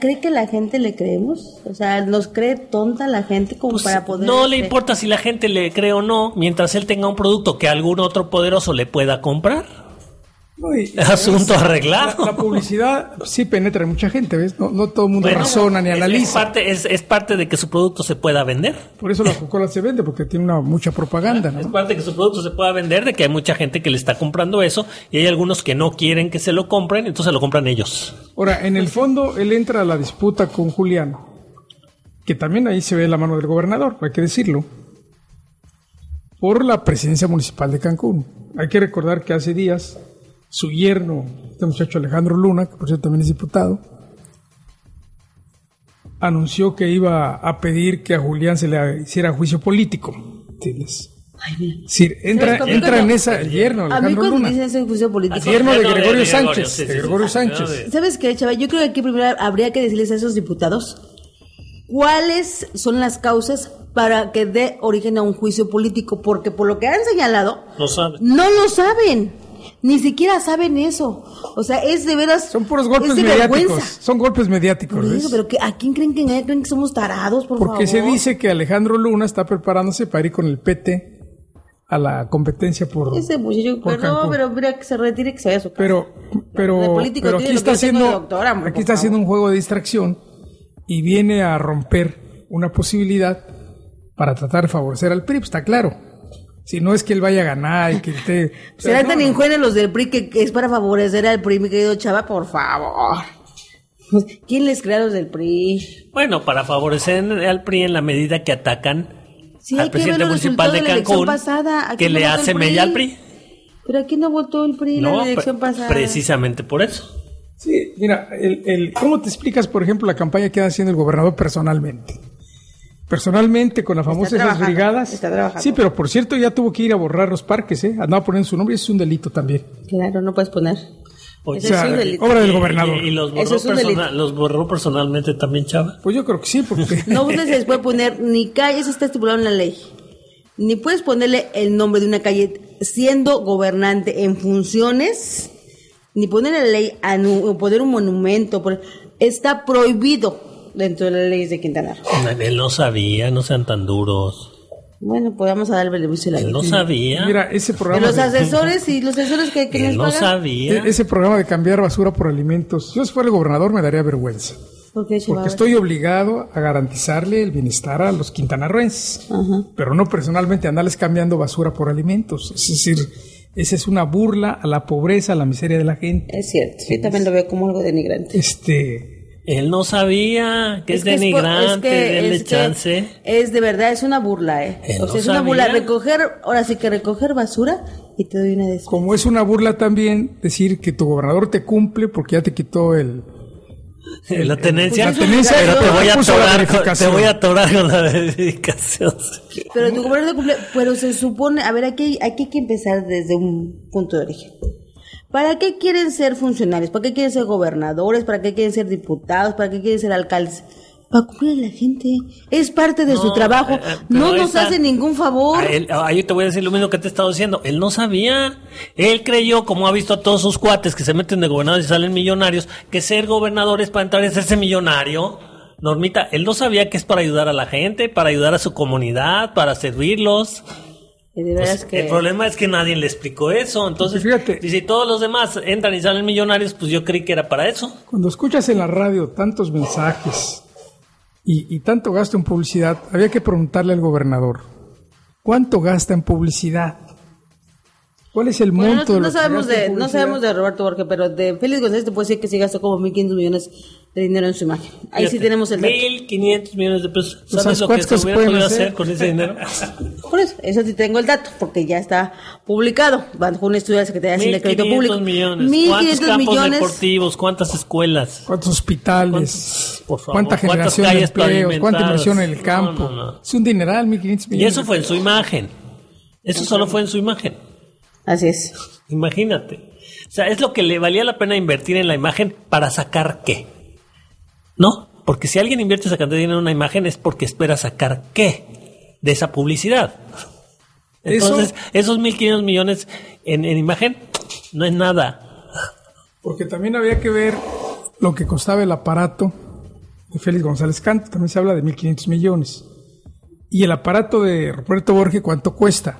¿Cree que la gente le creemos? O sea, ¿nos cree tonta la gente como Pues, para poder... no le este, importa si la gente le cree o no, mientras él tenga un producto que algún otro poderoso le pueda comprar. No, y- *laughs* Asunto La, arreglado. la publicidad sí penetra en mucha gente, ¿ves? No, no todo el mundo Bueno, razona ni es- Es, analiza. parte, es, es parte de que su producto se pueda vender. Por eso la Coca-Cola se vende, porque tiene una mucha propaganda, Es parte de que su producto se pueda vender, de que hay mucha gente que le está comprando eso y hay algunos que no quieren que se lo compren, entonces lo compran ellos. Ahora, en el fondo, él entra a la disputa con Julián, que también ahí se ve la mano del gobernador, hay que decirlo, por la presidencia municipal de Cancún. Hay que recordar que hace días su yerno, este muchacho Alejandro Luna, que por cierto también es diputado, anunció que iba a pedir que a Julián se le hiciera juicio político. Ay, decir, entra, ¿Sabes cómo entra en esa el yerno, A mí Alejandro cuando Luna. dicen ese juicio político... Así Yerno de Gregorio Sánchez, sí, de sí, Gregorio sí, Sánchez. sí. ¿Sabes qué, chaval? Yo creo que aquí primero habría que decirles a esos diputados cuáles son las causas para que dé origen a un juicio político, porque por lo que han señalado, No saben. no lo saben. Ni siquiera saben eso. O sea, es de veras. Son puros golpes es de mediáticos. vergüenza. Son golpes mediáticos. Por pero que, ¿a quién creen que? ¿Creen que somos tarados, por Porque se favor? dice que Alejandro Luna está preparándose para ir con el PT a la competencia por, Ese muchacho, por pero no, pero mira que se retire, que se vaya a su casa. pero, pero, político pero aquí está haciendo, doctora, hombre, aquí está haciendo un juego de distracción y viene a romper una posibilidad para tratar de favorecer al PRI, pues, está claro. Si no es que él vaya a ganar y que esté... *laughs* Serán no, tan no. ingenuos los del PRI que, que es para favorecer al PRI, mi querido Chava, por favor. Pues, ¿Quién les crea a los del PRI? Bueno, para favorecer al PRI en la medida que atacan Sí, al presidente municipal de Cancún, pasada. ¿A que quién no le votó el hace PRI? mella al PRI. Pero aquí no votó el PRI en la elección pasada. precisamente por eso. Sí, mira, el, el- ¿cómo te explicas, por ejemplo, la campaña que está haciendo el gobernador personalmente? Personalmente, con las famosas esas brigadas. está trabajando. Sí, pero por cierto, ya tuvo que ir a borrar los parques, ¿eh? Andaba poniendo su nombre y eso es un delito también. Claro, no puedes poner. Oye, Ese O sea, es un delito. obra del gobernador. Y, y los, borró es un persona- delito. los borró personalmente también, Chava. Pues yo creo que sí, porque... No se les puede poner ni calle, eso está estipulado en la ley. Ni puedes ponerle el nombre de una calle siendo gobernante en funciones, ni poner en la ley anu- o poner un monumento. por- está prohibido dentro de las leyes de Quintana Roo. Él no sabía, no sean tan duros. Bueno, pues vamos a dar el beneficio de la Él no sabía. Mira, ese De programa... los de- asesores y los asesores que, que Él nos no pagan. sabía. e- ese programa de cambiar basura por alimentos, yo si fuera el gobernador me daría vergüenza. ¿Por qué, Chihuahua? Porque estoy obligado a garantizarle el bienestar a los quintanarroenses, pero no personalmente andarles cambiando basura por alimentos. Es decir, esa es una burla a la pobreza, a la miseria de la gente. Es cierto, yo también lo veo como algo denigrante. Este, Él no sabía que es, que denigrante, es que- denle es que chance. Es de verdad, es una burla, ¿eh? Él o no sea, es una burla. Recoger, ahora sí que recoger basura y te doy una de como es una burla también decir que tu gobernador te cumple porque ya te quitó el... la tenencia, pues es tenencia, pero te voy a la atorar con, te voy a atorar con la *laughs* verificación. Pero tu gobierno cumple, pero se supone, a ver, aquí, aquí hay que empezar desde un punto de origen. ¿Para qué quieren ser funcionarios? ¿Para qué quieren ser gobernadores? ¿Para qué quieren ser diputados? ¿Para qué quieren ser alcaldes? Para cumplir a la gente. Es parte de su trabajo. eh, eh, no nos hace ningún favor. Él- yo te voy a decir lo mismo que te he estado diciendo. Él no sabía. Él creyó, como ha visto a todos sus cuates que se meten de gobernadores y salen millonarios, que ser gobernador es para entrar y hacerse millonario. Normita, él no sabía que es para ayudar a la gente, para ayudar a su comunidad, para servirlos. Y de Pues, que... El problema es que nadie le explicó eso. Entonces, Fíjate. y si todos los demás entran y salen millonarios, pues yo creí que era para eso. Cuando escuchas en la radio tantos mensajes y, y tanto gasto en publicidad, había que preguntarle al gobernador, ¿cuánto gasta en publicidad? ¿Cuál es el Bueno, monto no, de no que sabemos de, no sabemos de Roberto Borges, pero de Félix González te puedo decir que sí gastó como 1.500 millones de dinero en su imagen. Ahí sí Fíjate, tenemos el dato. 1.500 millones de pesos. ¿Sabes lo que ¿cuántas se cosas hubiera pueden podido hacer? hacer con ese dinero? *laughs* Por eso, eso sí tengo el dato, porque ya está publicado bajo un estudio de la Secretaría de Hacienda Crédito 1.500 Público. millones. 1.500 ¿Cuántos campos millones. deportivos? ¿Cuántas escuelas? ¿Cuántos hospitales? ¿Cuántos- por favor, ¿Cuánta cuántas generación de empleos? ¿Cuánta inversión en el No, campo? no, no. Es un dineral, 1.500 millones. Y eso fue en su imagen. Eso solo fue en su imagen. Así es. Imagínate. O sea, es lo que le valía la pena invertir en la imagen para sacar qué. ¿No? Porque si alguien invierte esa cantidad de dinero en una imagen es porque espera sacar qué de esa publicidad. Entonces, esos 1.500 millones en, en imagen no es nada. Porque también había que ver lo que costaba el aparato de Félix González Canto. También se habla de 1.500 millones. Y el aparato de Roberto Borges, ¿cuánto cuesta?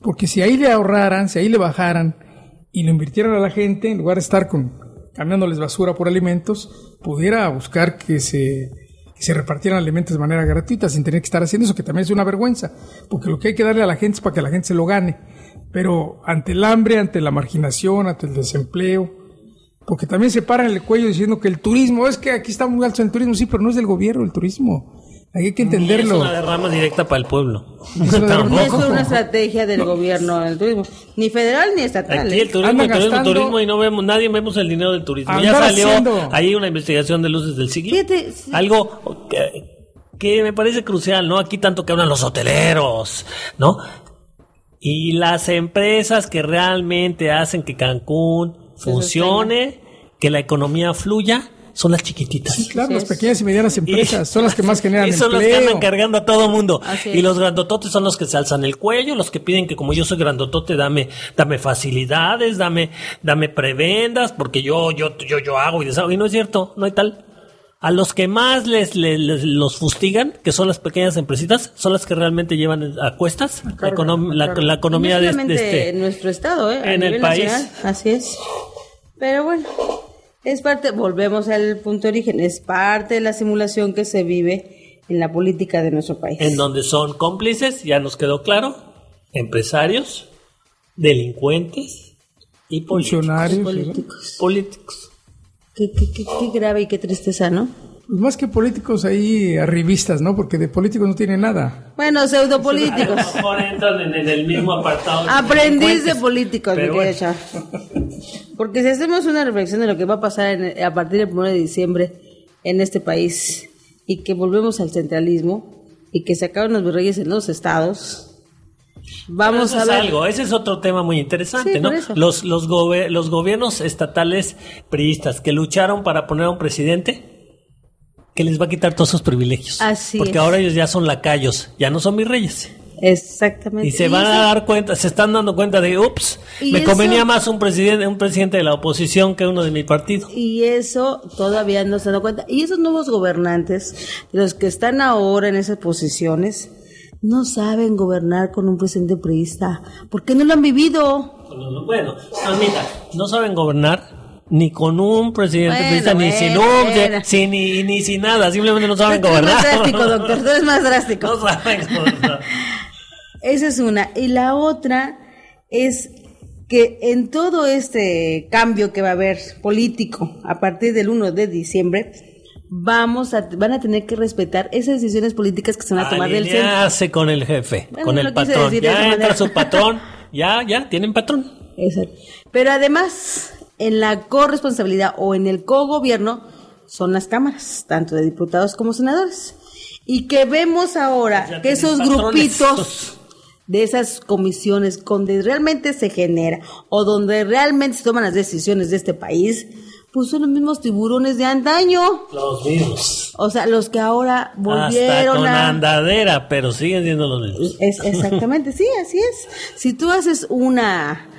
Porque si ahí le ahorraran, si ahí le bajaran y lo invirtieran a la gente, en lugar de estar con, cambiándoles basura por alimentos, pudiera buscar que se, que se repartieran alimentos de manera gratuita sin tener que estar haciendo eso, que también es una vergüenza. Porque lo que hay que darle a la gente es para que la gente se lo gane. Pero ante el hambre, ante la marginación, ante el desempleo, porque también se paran el cuello diciendo que el turismo, es que aquí está muy alto el turismo, sí, pero no es del gobierno el turismo. Ahí hay que Es entenderlo. una derrama directa para el pueblo. Es No es una estrategia del gobierno del turismo, ni federal ni estatal. Aquí ¿eh? el turismo, Andan turismo, y no vemos, nadie vemos el dinero del turismo. Ya salió haciendo- ahí una investigación de luces del siglo. Fíjate, sí. Algo que, que me parece crucial, ¿no? Aquí tanto que hablan los hoteleros, ¿no? Y las empresas que realmente hacen que Cancún funcione, que la economía fluya, son las chiquititas. Sí, claro, las pequeñas y medianas empresas son las que más *laughs* generan Y son los que empleo. andan cargando a todo mundo. Y los grandototes son los que se alzan el cuello, los que piden que como yo soy grandotote, dame, dame facilidades, dame, dame prebendas, porque yo, yo, yo, yo hago y deshago. Y no es cierto, no hay tal. A los que más les, les- les- los fustigan, que son las pequeñas empresitas, son las que realmente llevan a cuestas la, econom- la- la economía no de, este. en nuestro estado, ¿eh? A en el país. nacional, Así es. Pero bueno, es parte, volvemos al punto de origen, es parte de la simulación que se vive en la política de nuestro país. en donde son cómplices, ya nos quedó claro, empresarios, delincuentes y políticos. Funcionarios. ¿sí? políticos. políticos. Qué, qué, qué, qué grave y qué tristeza, ¿no? Pues más que políticos ahí arribistas, ¿no? Porque de políticos no tiene nada. Bueno, A lo pseudopolíticos. mejor entran en, en el mismo apartado. Aprendiz de políticos, mi Pero querido bueno. Porque si hacemos una reflexión de lo que va a pasar en- a partir del 1 de diciembre en este país y que volvemos al centralismo y que se acaban los virreyes en los estados, vamos Eso a es ver. algo, ese es otro tema muy interesante, Sí, ¿no? Los, los, gobe- los gobiernos estatales priistas que lucharon para poner a un presidente que les va a quitar todos sus privilegios. Así Porque es. ahora ellos ya son lacayos, ya no son virreyes. Exactamente. Y se van eso- a dar cuenta, se están dando cuenta de, ups, me eso- convenía más un presidente, un presidente de la oposición que uno de mi partido. Y eso todavía no se dado cuenta. Y esos nuevos gobernantes, los que están ahora en esas posiciones, no saben gobernar con un presidente priista, porque no lo han vivido. Bueno, no, mira, no saben gobernar ni con un presidente Bueno, ni sin un, bueno. sin, ni, ni sin nada, simplemente no saben gobernar. más drástico, doctor, tú eres más *laughs* drástico. No saben gobernar. Esa es una. Y la otra es que en todo este cambio que va a haber político a partir del 1 de diciembre, vamos a, van a tener que respetar esas decisiones políticas que se van a tomar del centro. Alinearse con el jefe, Bueno, con el patrón. Ya entra manera. su patrón, ya, ya, tienen patrón. *laughs* Exacto. Pero además, en la corresponsabilidad o en el cogobierno son las cámaras, tanto de diputados como senadores. Y que vemos ahora Ya que esos patrones. grupitos de esas comisiones donde realmente se genera o donde realmente se toman las decisiones de este país, pues son los mismos tiburones de antaño. Los mismos. O sea, los que ahora Hasta volvieron con a... andadera, pero siguen siendo los mismos. Es, exactamente, sí, así es. Si tú haces una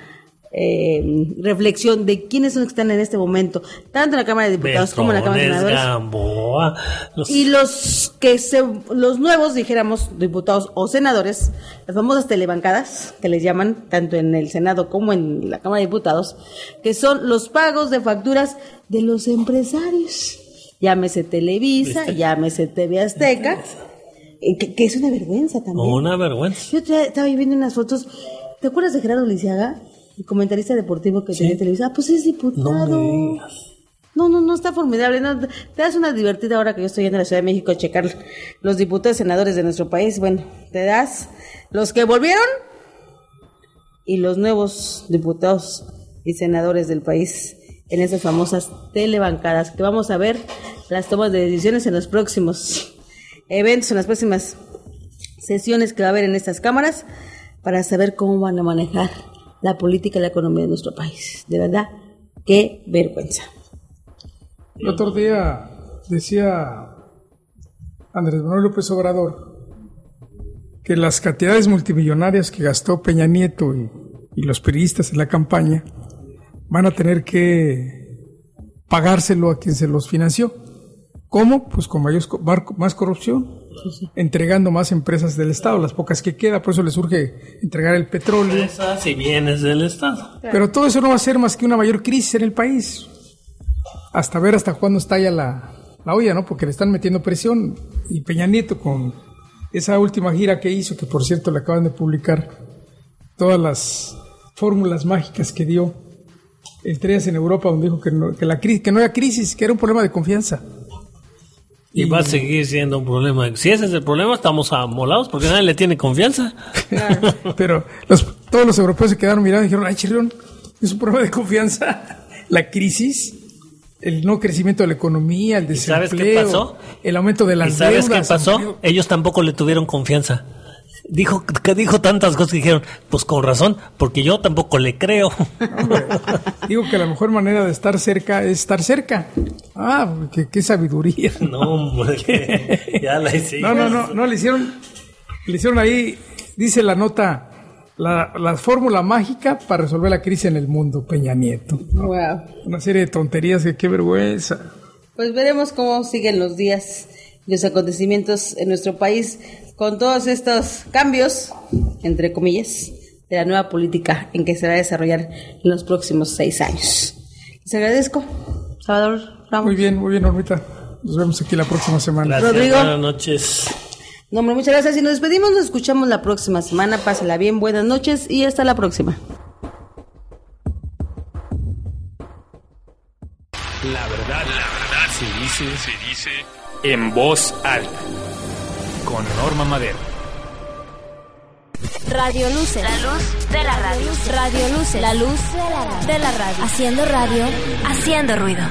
eh, reflexión de quiénes son los que están en este momento, tanto en la Cámara de Diputados como en la Cámara de Senadores, Gamboa, los- y los que se, los nuevos, dijéramos, diputados o senadores, las famosas telebancadas, que les llaman tanto en el Senado como en la Cámara de Diputados, que son los pagos de facturas de los empresarios. Llámese Televisa, llámese TV Azteca, eh, que, que es una vergüenza también. una vergüenza. Yo estaba viendo unas fotos. ¿Te acuerdas de Gerardo Lisiaga? El comentarista deportivo que tenía en Televisa. Ah, pues es diputado. No. No, no, no está formidable. No, te das una divertida hora que yo estoy a la Ciudad de México a checar los diputados y senadores de nuestro país. Bueno, te das los que volvieron y los nuevos diputados y senadores del país en esas famosas telebancadas que vamos a ver las tomas de decisiones en los próximos eventos, en las próximas sesiones que va a haber en estas cámaras para saber cómo van a manejar la política y la economía de nuestro país. De verdad, qué vergüenza. El otro día decía Andrés Manuel López Obrador que las cantidades multimillonarias que gastó Peña Nieto y, los periodistas en la campaña van a tener que pagárselo a quien se los financió. ¿Cómo? Pues con mayor, más corrupción, entregando más empresas del Estado, las pocas que queda, por eso les surge entregar el petróleo. Empresas y bienes del Estado. Pero todo eso no va a ser más que una mayor crisis en el país. Hasta ver hasta cuándo estalla la, la olla, ¿no? Porque le están metiendo presión. Y Peña Nieto con esa última gira que hizo, que por cierto le acaban de publicar todas las fórmulas mágicas que dio entre ellas en Europa, donde dijo que no, que la crisis, que no había crisis, que era un problema de confianza. Y, va a seguir siendo un problema. Si ese es el problema, estamos amolados porque nadie le tiene confianza. *laughs* Pero los, todos los europeos se quedaron mirando y dijeron, ay, Chirrión, es un problema de confianza. La crisis, el no crecimiento de la economía, el ¿Y sabes desempleo, qué pasó? el aumento de las ¿Y sabes qué deudas, pasó? empleo. Ellos tampoco le tuvieron confianza. Dijo que dijo tantas cosas que dijeron, pues con razón, porque yo tampoco le creo. Hombre, digo que la mejor manera de estar cerca es estar cerca. Ah, qué, qué sabiduría. *laughs* no, hombre, ya la hicimos. No, no, no, no, le hicieron, le hicieron ahí, dice la nota, la, la fórmula mágica para resolver la crisis en el mundo, Peña Nieto. Wow. Una serie de tonterías que qué vergüenza. Pues veremos cómo siguen los días y los acontecimientos en nuestro país con todos estos cambios, entre comillas, de la nueva política en que se va a desarrollar en los próximos seis años. Les agradezco, Salvador Ramos. Muy bien, muy bien, Normita. Nos vemos aquí la próxima semana. Gracias, Rodrigo. buenas noches. No, hombre, muchas gracias y nos despedimos. Nos escuchamos la próxima semana. Pásela bien, buenas noches y hasta la próxima. La verdad, la verdad se dice, se dice en voz alta. Con Norma Madero. Radio Luce. La luz de la radio. Radio Luce. La luz de la radio. Haciendo radio, haciendo ruido.